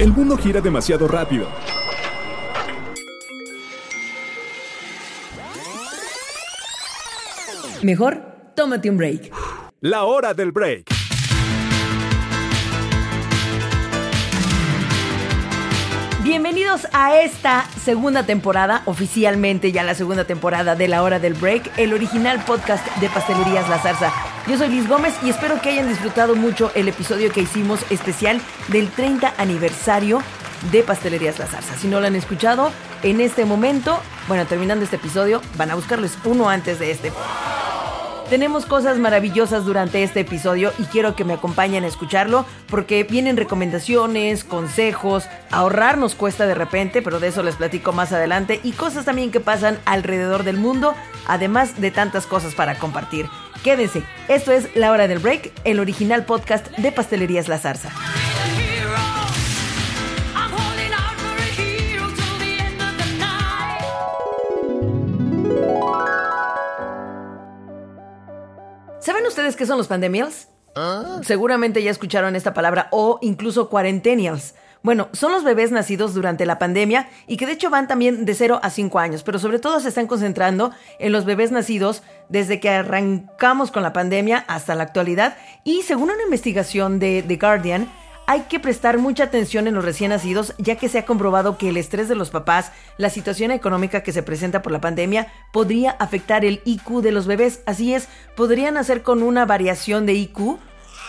El mundo gira demasiado rápido. Mejor, tómate un break. La hora del break. Bienvenidos a esta segunda temporada, oficialmente ya la segunda temporada de La Hora del Break, el original podcast de Pastelerías La Zarza. Yo soy Liz Gómez y espero que hayan disfrutado mucho el episodio que hicimos especial del 30 aniversario de Pastelerías La Zarza. Si no lo han escuchado, en este momento, bueno, terminando este episodio, van a buscarles uno antes de este. Tenemos cosas maravillosas durante este episodio y quiero que me acompañen a escucharlo porque vienen recomendaciones, consejos, ahorrarnos cuesta de repente, pero de eso les platico más adelante y cosas también que pasan alrededor del mundo, además de tantas cosas para compartir. Quédense, esto es La Hora del Break, el original podcast de Pastelerías La Zarza. Ustedes qué son los pandemials? Seguramente ya escucharon esta palabra o incluso cuarentenials. Bueno, son los bebés nacidos durante la pandemia y que de hecho van también de 0 a 5 años, pero sobre todo se están concentrando en los bebés nacidos desde que arrancamos con la pandemia hasta la actualidad y según una investigación de The Guardian, hay que prestar mucha atención en los recién nacidos, ya que se ha comprobado que el estrés de los papás, la situación económica que se presenta por la pandemia, podría afectar el IQ de los bebés. Así es, podrían nacer con una variación de IQ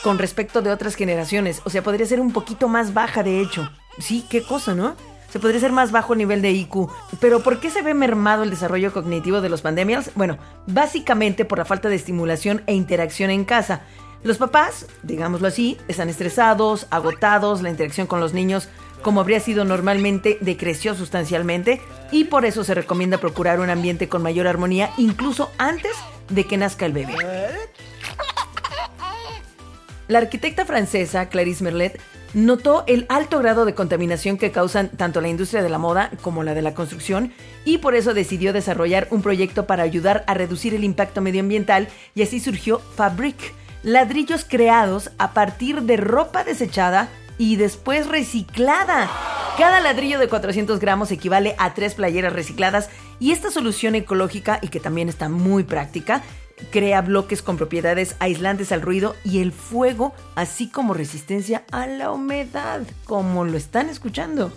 con respecto de otras generaciones. O sea, podría ser un poquito más baja, de hecho. Sí, qué cosa, ¿no? Se podría ser más bajo el nivel de IQ. Pero ¿por qué se ve mermado el desarrollo cognitivo de los pandemias? Bueno, básicamente por la falta de estimulación e interacción en casa. Los papás, digámoslo así, están estresados, agotados, la interacción con los niños, como habría sido normalmente, decreció sustancialmente y por eso se recomienda procurar un ambiente con mayor armonía incluso antes de que nazca el bebé. La arquitecta francesa Clarice Merlet notó el alto grado de contaminación que causan tanto la industria de la moda como la de la construcción y por eso decidió desarrollar un proyecto para ayudar a reducir el impacto medioambiental y así surgió Fabric, ladrillos creados a partir de ropa desechada y después reciclada. Cada ladrillo de 400 gramos equivale a tres playeras recicladas y esta solución ecológica y que también está muy práctica crea bloques con propiedades aislantes al ruido y el fuego, así como resistencia a la humedad, como lo están escuchando.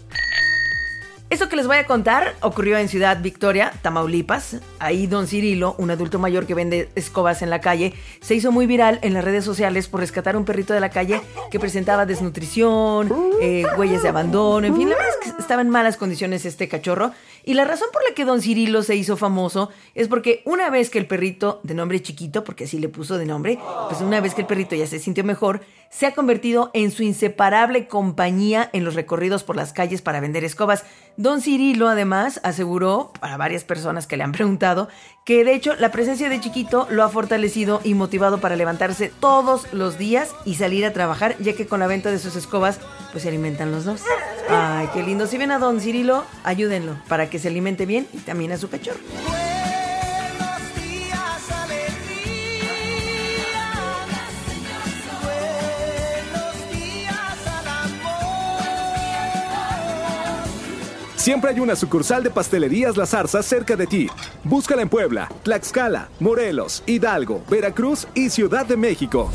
Eso que les voy a contar ocurrió en Ciudad Victoria, Tamaulipas. Ahí don Cirilo, un adulto mayor que vende escobas en la calle, se hizo muy viral en las redes sociales por rescatar un perrito de la calle que presentaba desnutrición, eh, huellas de abandono, en fin, estaba en malas condiciones este cachorro. Y la razón por la que don Cirilo se hizo famoso es porque una vez que el perrito, de nombre chiquito, porque así le puso de nombre, pues una vez que el perrito ya se sintió mejor, se ha convertido en su inseparable compañía en los recorridos por las calles para vender escobas. Don Cirilo además aseguró, para varias personas que le han preguntado, que de hecho la presencia de Chiquito lo ha fortalecido y motivado para levantarse todos los días y salir a trabajar, ya que con la venta de sus escobas pues se alimentan los dos. Ay, qué lindo. Si ven a Don Cirilo, ayúdenlo para que se alimente bien y también a su cachorro. Siempre hay una sucursal de Pastelerías La Zarza cerca de ti. Búscala en Puebla, Tlaxcala, Morelos, Hidalgo, Veracruz y Ciudad de México.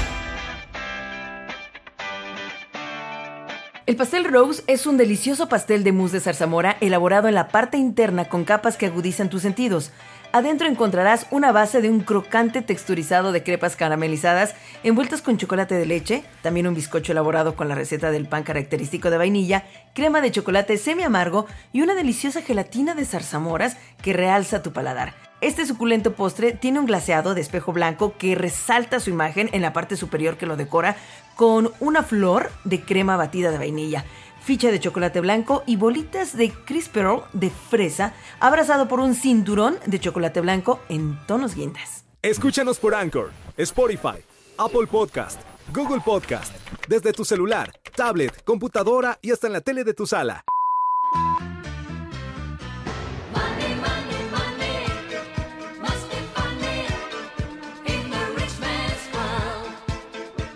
El pastel Rose es un delicioso pastel de mousse de zarzamora elaborado en la parte interna con capas que agudizan tus sentidos. Adentro encontrarás una base de un crocante texturizado de crepas caramelizadas envueltas con chocolate de leche, también un bizcocho elaborado con la receta del pan característico de vainilla, crema de chocolate semi amargo y una deliciosa gelatina de zarzamoras que realza tu paladar. Este suculento postre tiene un glaseado de espejo blanco que resalta su imagen en la parte superior que lo decora con una flor de crema batida de vainilla ficha de chocolate blanco y bolitas de Crisperol de fresa, abrazado por un cinturón de chocolate blanco en tonos guindas. Escúchanos por Anchor, Spotify, Apple Podcast, Google Podcast, desde tu celular, tablet, computadora y hasta en la tele de tu sala.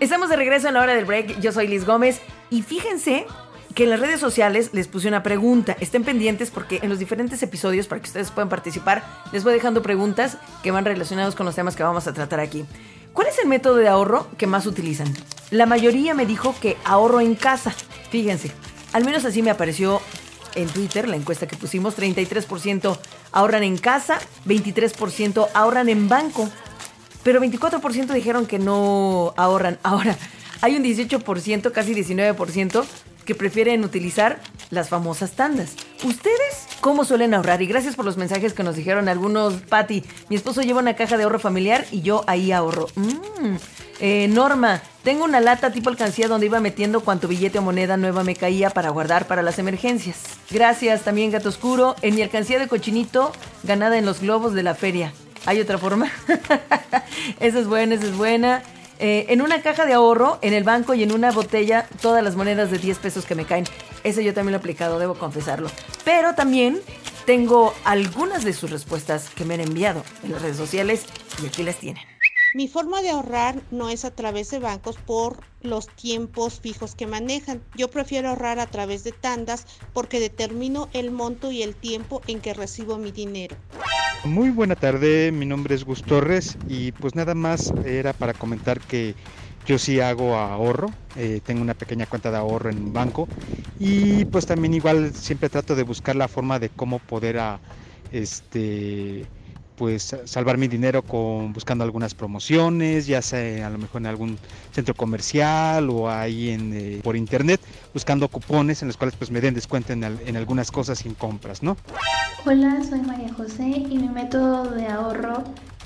Estamos de regreso en la hora del break. Yo soy Liz Gómez y fíjense que en las redes sociales les puse una pregunta. Estén pendientes porque en los diferentes episodios, para que ustedes puedan participar, les voy dejando preguntas que van relacionados con los temas que vamos a tratar aquí. ¿Cuál es el método de ahorro que más utilizan? La mayoría me dijo que ahorro en casa. Fíjense, al menos así me apareció en Twitter la encuesta que pusimos. 33% ahorran en casa, 23% ahorran en banco, pero 24% dijeron que no ahorran. Ahora, hay un 18%, casi 19% que prefieren utilizar las famosas tandas. ¿Ustedes cómo suelen ahorrar? Y gracias por los mensajes que nos dijeron algunos. Patti, mi esposo lleva una caja de ahorro familiar y yo ahí ahorro. Mm. Eh, Norma, tengo una lata tipo alcancía donde iba metiendo cuanto billete o moneda nueva me caía para guardar para las emergencias. Gracias también Gato Oscuro. En mi alcancía de cochinito ganada en los globos de la feria. ¿Hay otra forma? esa es buena, esa es buena. Eh, en una caja de ahorro, en el banco y en una botella, todas las monedas de 10 pesos que me caen. Ese yo también lo he aplicado, debo confesarlo. Pero también tengo algunas de sus respuestas que me han enviado en las redes sociales y aquí las tienen. Mi forma de ahorrar no es a través de bancos por los tiempos fijos que manejan. Yo prefiero ahorrar a través de tandas porque determino el monto y el tiempo en que recibo mi dinero. Muy buena tarde, mi nombre es Gus Torres y pues nada más era para comentar que yo sí hago ahorro, eh, tengo una pequeña cuenta de ahorro en un banco y pues también igual siempre trato de buscar la forma de cómo poder a, este pues salvar mi dinero con buscando algunas promociones, ya sea a lo mejor en algún centro comercial o ahí en, eh, por internet, buscando cupones en los cuales pues me den descuento en, en algunas cosas y en compras, ¿no? Hola, soy María José y mi método de ahorro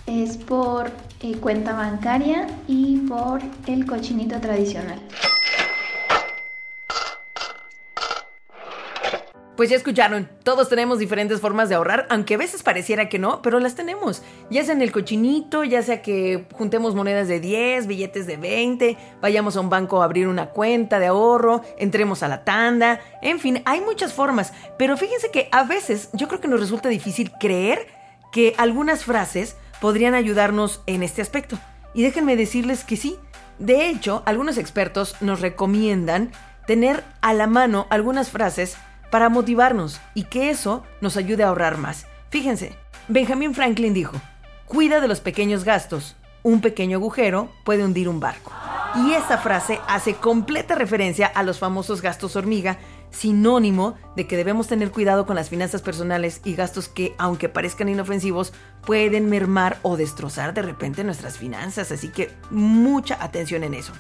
es por eh, cuenta bancaria y por el cochinito tradicional. Pues ya escucharon, todos tenemos diferentes formas de ahorrar, aunque a veces pareciera que no, pero las tenemos. Ya sea en el cochinito, ya sea que juntemos monedas de 10, billetes de 20, vayamos a un banco a abrir una cuenta de ahorro, entremos a la tanda, en fin, hay muchas formas. Pero fíjense que a veces yo creo que nos resulta difícil creer que algunas frases podrían ayudarnos en este aspecto. Y déjenme decirles que sí. De hecho, algunos expertos nos recomiendan tener a la mano algunas frases para motivarnos y que eso nos ayude a ahorrar más. Fíjense, Benjamin Franklin dijo, cuida de los pequeños gastos, un pequeño agujero puede hundir un barco. Y esa frase hace completa referencia a los famosos gastos hormiga, sinónimo de que debemos tener cuidado con las finanzas personales y gastos que, aunque parezcan inofensivos, pueden mermar o destrozar de repente nuestras finanzas. Así que mucha atención en eso.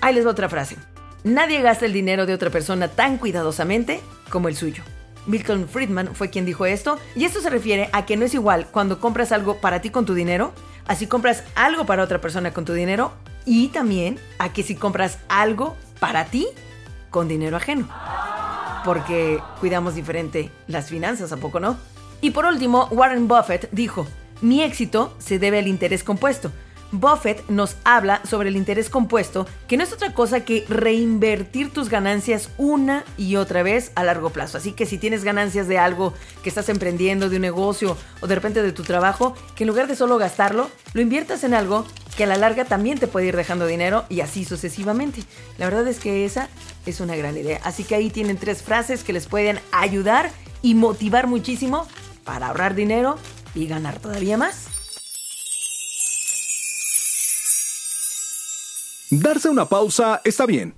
Ahí les va otra frase. Nadie gasta el dinero de otra persona tan cuidadosamente como el suyo. Milton Friedman fue quien dijo esto, y esto se refiere a que no es igual cuando compras algo para ti con tu dinero, así compras algo para otra persona con tu dinero, y también a que si compras algo para ti con dinero ajeno. Porque cuidamos diferente las finanzas, ¿a poco no? Y por último, Warren Buffett dijo, mi éxito se debe al interés compuesto. Buffett nos habla sobre el interés compuesto, que no es otra cosa que reinvertir tus ganancias una y otra vez a largo plazo. Así que si tienes ganancias de algo que estás emprendiendo, de un negocio o de repente de tu trabajo, que en lugar de solo gastarlo, lo inviertas en algo que a la larga también te puede ir dejando dinero y así sucesivamente. La verdad es que esa es una gran idea. Así que ahí tienen tres frases que les pueden ayudar y motivar muchísimo para ahorrar dinero y ganar todavía más. Darse una pausa está bien.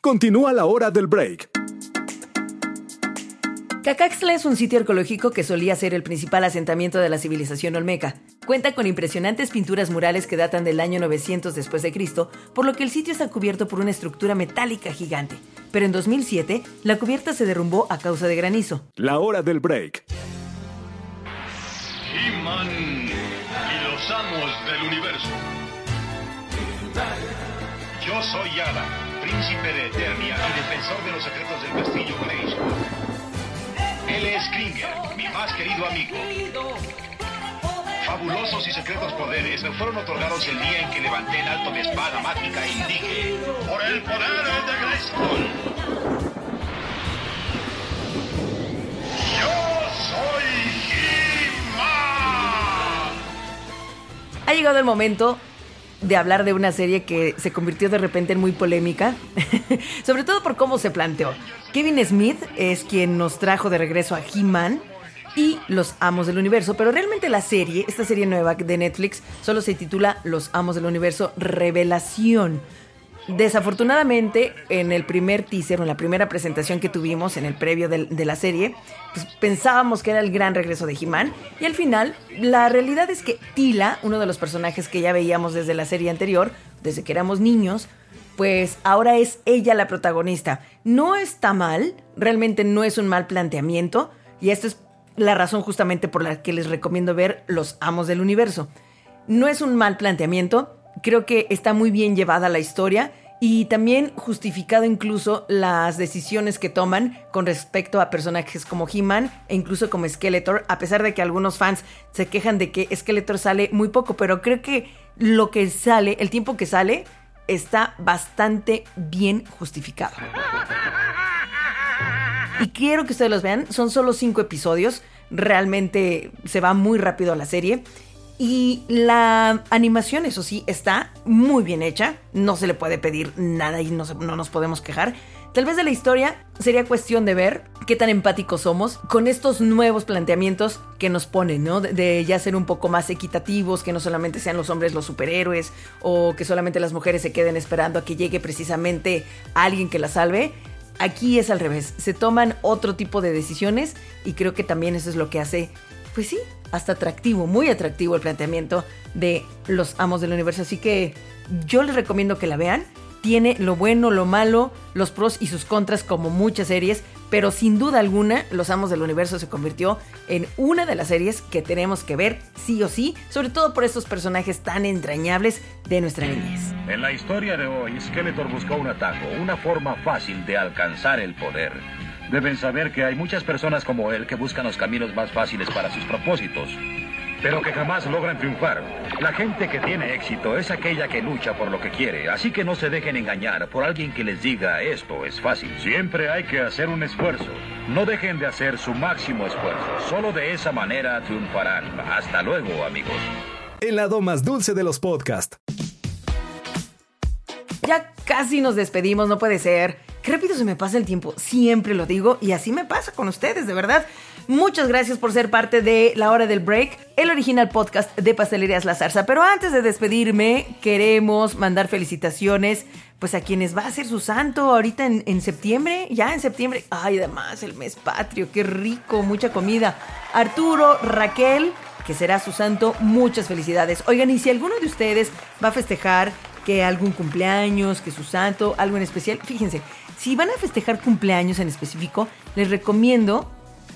Continúa la hora del break. Cacaxtla es un sitio arqueológico que solía ser el principal asentamiento de la civilización olmeca. Cuenta con impresionantes pinturas murales que datan del año 900 después de Cristo, por lo que el sitio está cubierto por una estructura metálica gigante. Pero en 2007, la cubierta se derrumbó a causa de granizo. La hora del break. He-Man y los amos del universo. Yo soy Yada, príncipe de Eternia y defensor de los secretos del castillo Grayskull. Él es Kringer, mi más querido amigo. Fabulosos y secretos poderes me fueron otorgados el día en que levanté el alto mi espada mágica e indique por el poder de Grayskull. Yo soy He-Man. Ha llegado el momento de hablar de una serie que se convirtió de repente en muy polémica, sobre todo por cómo se planteó. Kevin Smith es quien nos trajo de regreso a He-Man y Los Amos del Universo, pero realmente la serie, esta serie nueva de Netflix, solo se titula Los Amos del Universo Revelación. Desafortunadamente, en el primer teaser, en la primera presentación que tuvimos en el previo de, la serie, pues pensábamos que era el gran regreso de He-Man. Y al final, la realidad es que Tila, uno de los personajes que ya veíamos desde la serie anterior, desde que éramos niños, pues ahora es ella la protagonista. No está mal, realmente no es un mal planteamiento. Y esta es la razón justamente por la que les recomiendo ver Los Amos del Universo. No es un mal planteamiento, creo que está muy bien llevada la historia y también justificado incluso las decisiones que toman con respecto a personajes como He-Man e incluso como Skeletor, a pesar de que algunos fans se quejan de que Skeletor sale muy poco, pero creo que lo que sale, el tiempo que sale, está bastante bien justificado. Y quiero que ustedes los vean, son solo cinco episodios, realmente se va muy rápido la serie. Y la animación, eso sí, está muy bien hecha. No se le puede pedir nada y no, nos podemos quejar. Tal vez de la historia sería cuestión de ver qué tan empáticos somos con estos nuevos planteamientos que nos ponen, ¿no? De, ya ser un poco más equitativos, que no solamente sean los hombres los superhéroes o que solamente las mujeres se queden esperando a que llegue precisamente alguien que la salve. Aquí es al revés, se toman otro tipo de decisiones y creo que también eso es lo que hace, pues sí, hasta atractivo, muy atractivo el planteamiento de los amos del universo. Así que yo les recomiendo que la vean. Tiene lo bueno, lo malo, los pros y sus contras como muchas series, pero sin duda alguna Los Amos del Universo se convirtió en una de las series que tenemos que ver sí o sí, sobre todo por estos personajes tan entrañables de nuestra niñez. En la historia de hoy, Skeletor buscó un atajo, una forma fácil de alcanzar el poder. Deben saber que hay muchas personas como él que buscan los caminos más fáciles para sus propósitos, pero que jamás logran triunfar. La gente que tiene éxito es aquella que lucha por lo que quiere, así que no se dejen engañar por alguien que les diga esto es fácil. Siempre hay que hacer un esfuerzo. No dejen de hacer su máximo esfuerzo. Solo de esa manera triunfarán. Hasta luego, amigos. El lado más dulce de los podcasts. Ya casi nos despedimos, no puede ser. Qué rápido se me pasa el tiempo, siempre lo digo y así me pasa con ustedes, de verdad. Muchas gracias por ser parte de La Hora del Break, el original podcast de Pastelerías La Zarza. Pero antes de despedirme, queremos mandar felicitaciones pues a quienes va a ser su santo ahorita en, en, septiembre, ya en septiembre. Ay, además, el mes patrio, qué rico, mucha comida. Arturo, Raquel, que será su santo, muchas felicidades. Oigan, y si alguno de ustedes va a festejar que algún cumpleaños, que su santo, algo en especial, fíjense, si van a festejar cumpleaños en específico, les recomiendo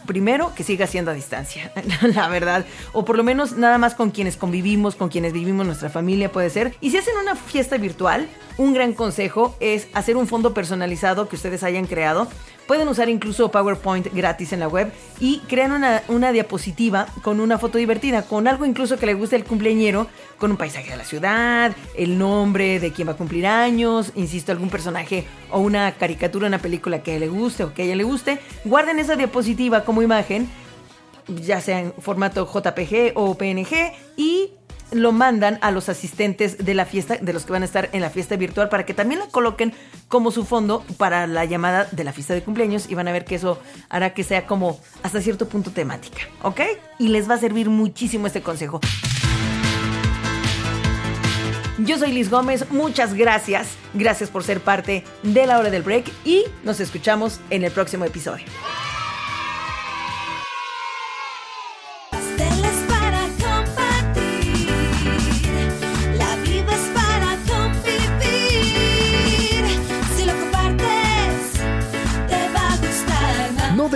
primero que siga siendo a distancia, la verdad. O por lo menos nada más con quienes convivimos, con quienes vivimos nuestra familia puede ser. Y si hacen una fiesta virtual, un gran consejo es hacer un fondo personalizado que ustedes hayan creado Pueden usar incluso PowerPoint gratis en la web y crean una, diapositiva con una foto divertida, con algo incluso que le guste al cumpleañero, con un paisaje de la ciudad, el nombre de quien va a cumplir años, insisto, algún personaje o una caricatura, una película que le guste o que a ella le guste. Guarden esa diapositiva como imagen, ya sea en formato JPG o PNG, y lo mandan a los asistentes de la fiesta, de los que van a estar en la fiesta virtual, para que también la coloquen como su fondo para la llamada de la fiesta de cumpleaños y van a ver que eso hará que sea como hasta cierto punto temática, ¿ok? Y les va a servir muchísimo este consejo. Yo soy Liz Gómez, muchas gracias, gracias por ser parte de la hora del break y nos escuchamos en el próximo episodio.